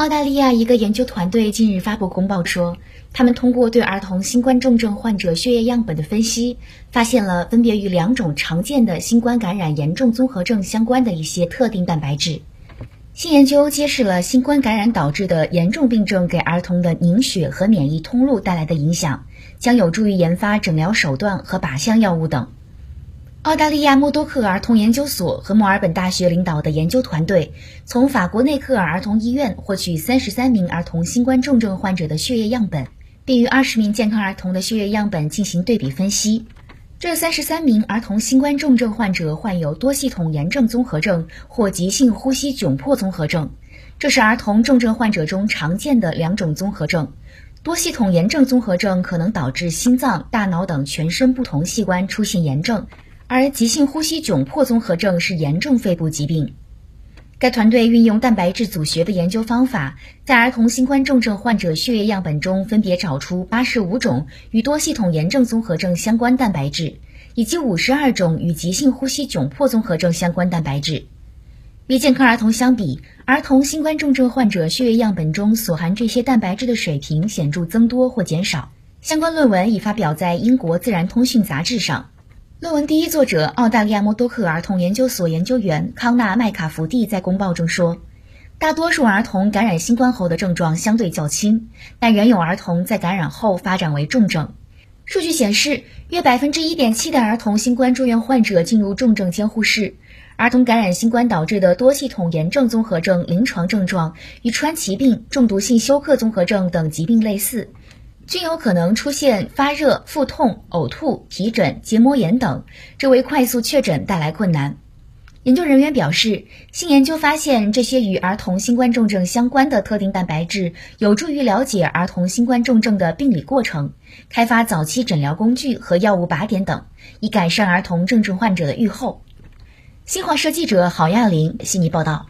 澳大利亚一个研究团队近日发布公报说，他们通过对儿童新冠重症患者血液样本的分析，发现了分别与两种常见的新冠感染严重综合症相关的一些特定蛋白质。新研究揭示了新冠感染导致的严重病症给儿童的凝血和免疫通路带来的影响，将有助于研发诊疗手段和靶向药物等。澳大利亚默多克儿童研究所和墨尔本大学领导的研究团队，从法国内克尔儿童医院获取三十三名儿童新冠重症患者的血液样本，并与二十名健康儿童的血液样本进行对比分析。这三十三名儿童新冠重症患者患有多系统炎症综合症或急性呼吸窘迫综合症，这是儿童重症患者中常见的两种综合症。多系统炎症综合症可能导致心脏、大脑等全身不同器官出现炎症。而急性呼吸窘迫综合症是严重肺部疾病。该团队运用蛋白质组学的研究方法，在儿童新冠重症患者血液样本中分别找出八十五种与多系统炎症综合症相关蛋白质，以及五十二种与急性呼吸窘迫综合症相关蛋白质。与健康儿童相比，儿童新冠重症患者血液样本中所含这些蛋白质的水平显著增多或减少。相关论文已发表在英国《自然通讯》杂志上。论文第一作者澳大利亚默多克儿童研究所研究员康纳麦卡福蒂在公报中说，大多数儿童感染新冠后的症状相对较轻，但仍有儿童在感染后发展为重症。数据显示，约百分之一点七的儿童新冠住院患者进入重症监护室。儿童感染新冠导致的多系统炎症综合症临床症状与川崎病、中毒性休克综合症等疾病类似。均有可能出现发热、腹痛、呕吐、皮疹、结膜炎等，这为快速确诊带来困难。研究人员表示，新研究发现这些与儿童新冠重症相关的特定蛋白质，有助于了解儿童新冠重症的病理过程，开发早期诊疗工具和药物靶点等，以改善儿童重症患者的预后。新华社记者郝亚玲悉尼报道。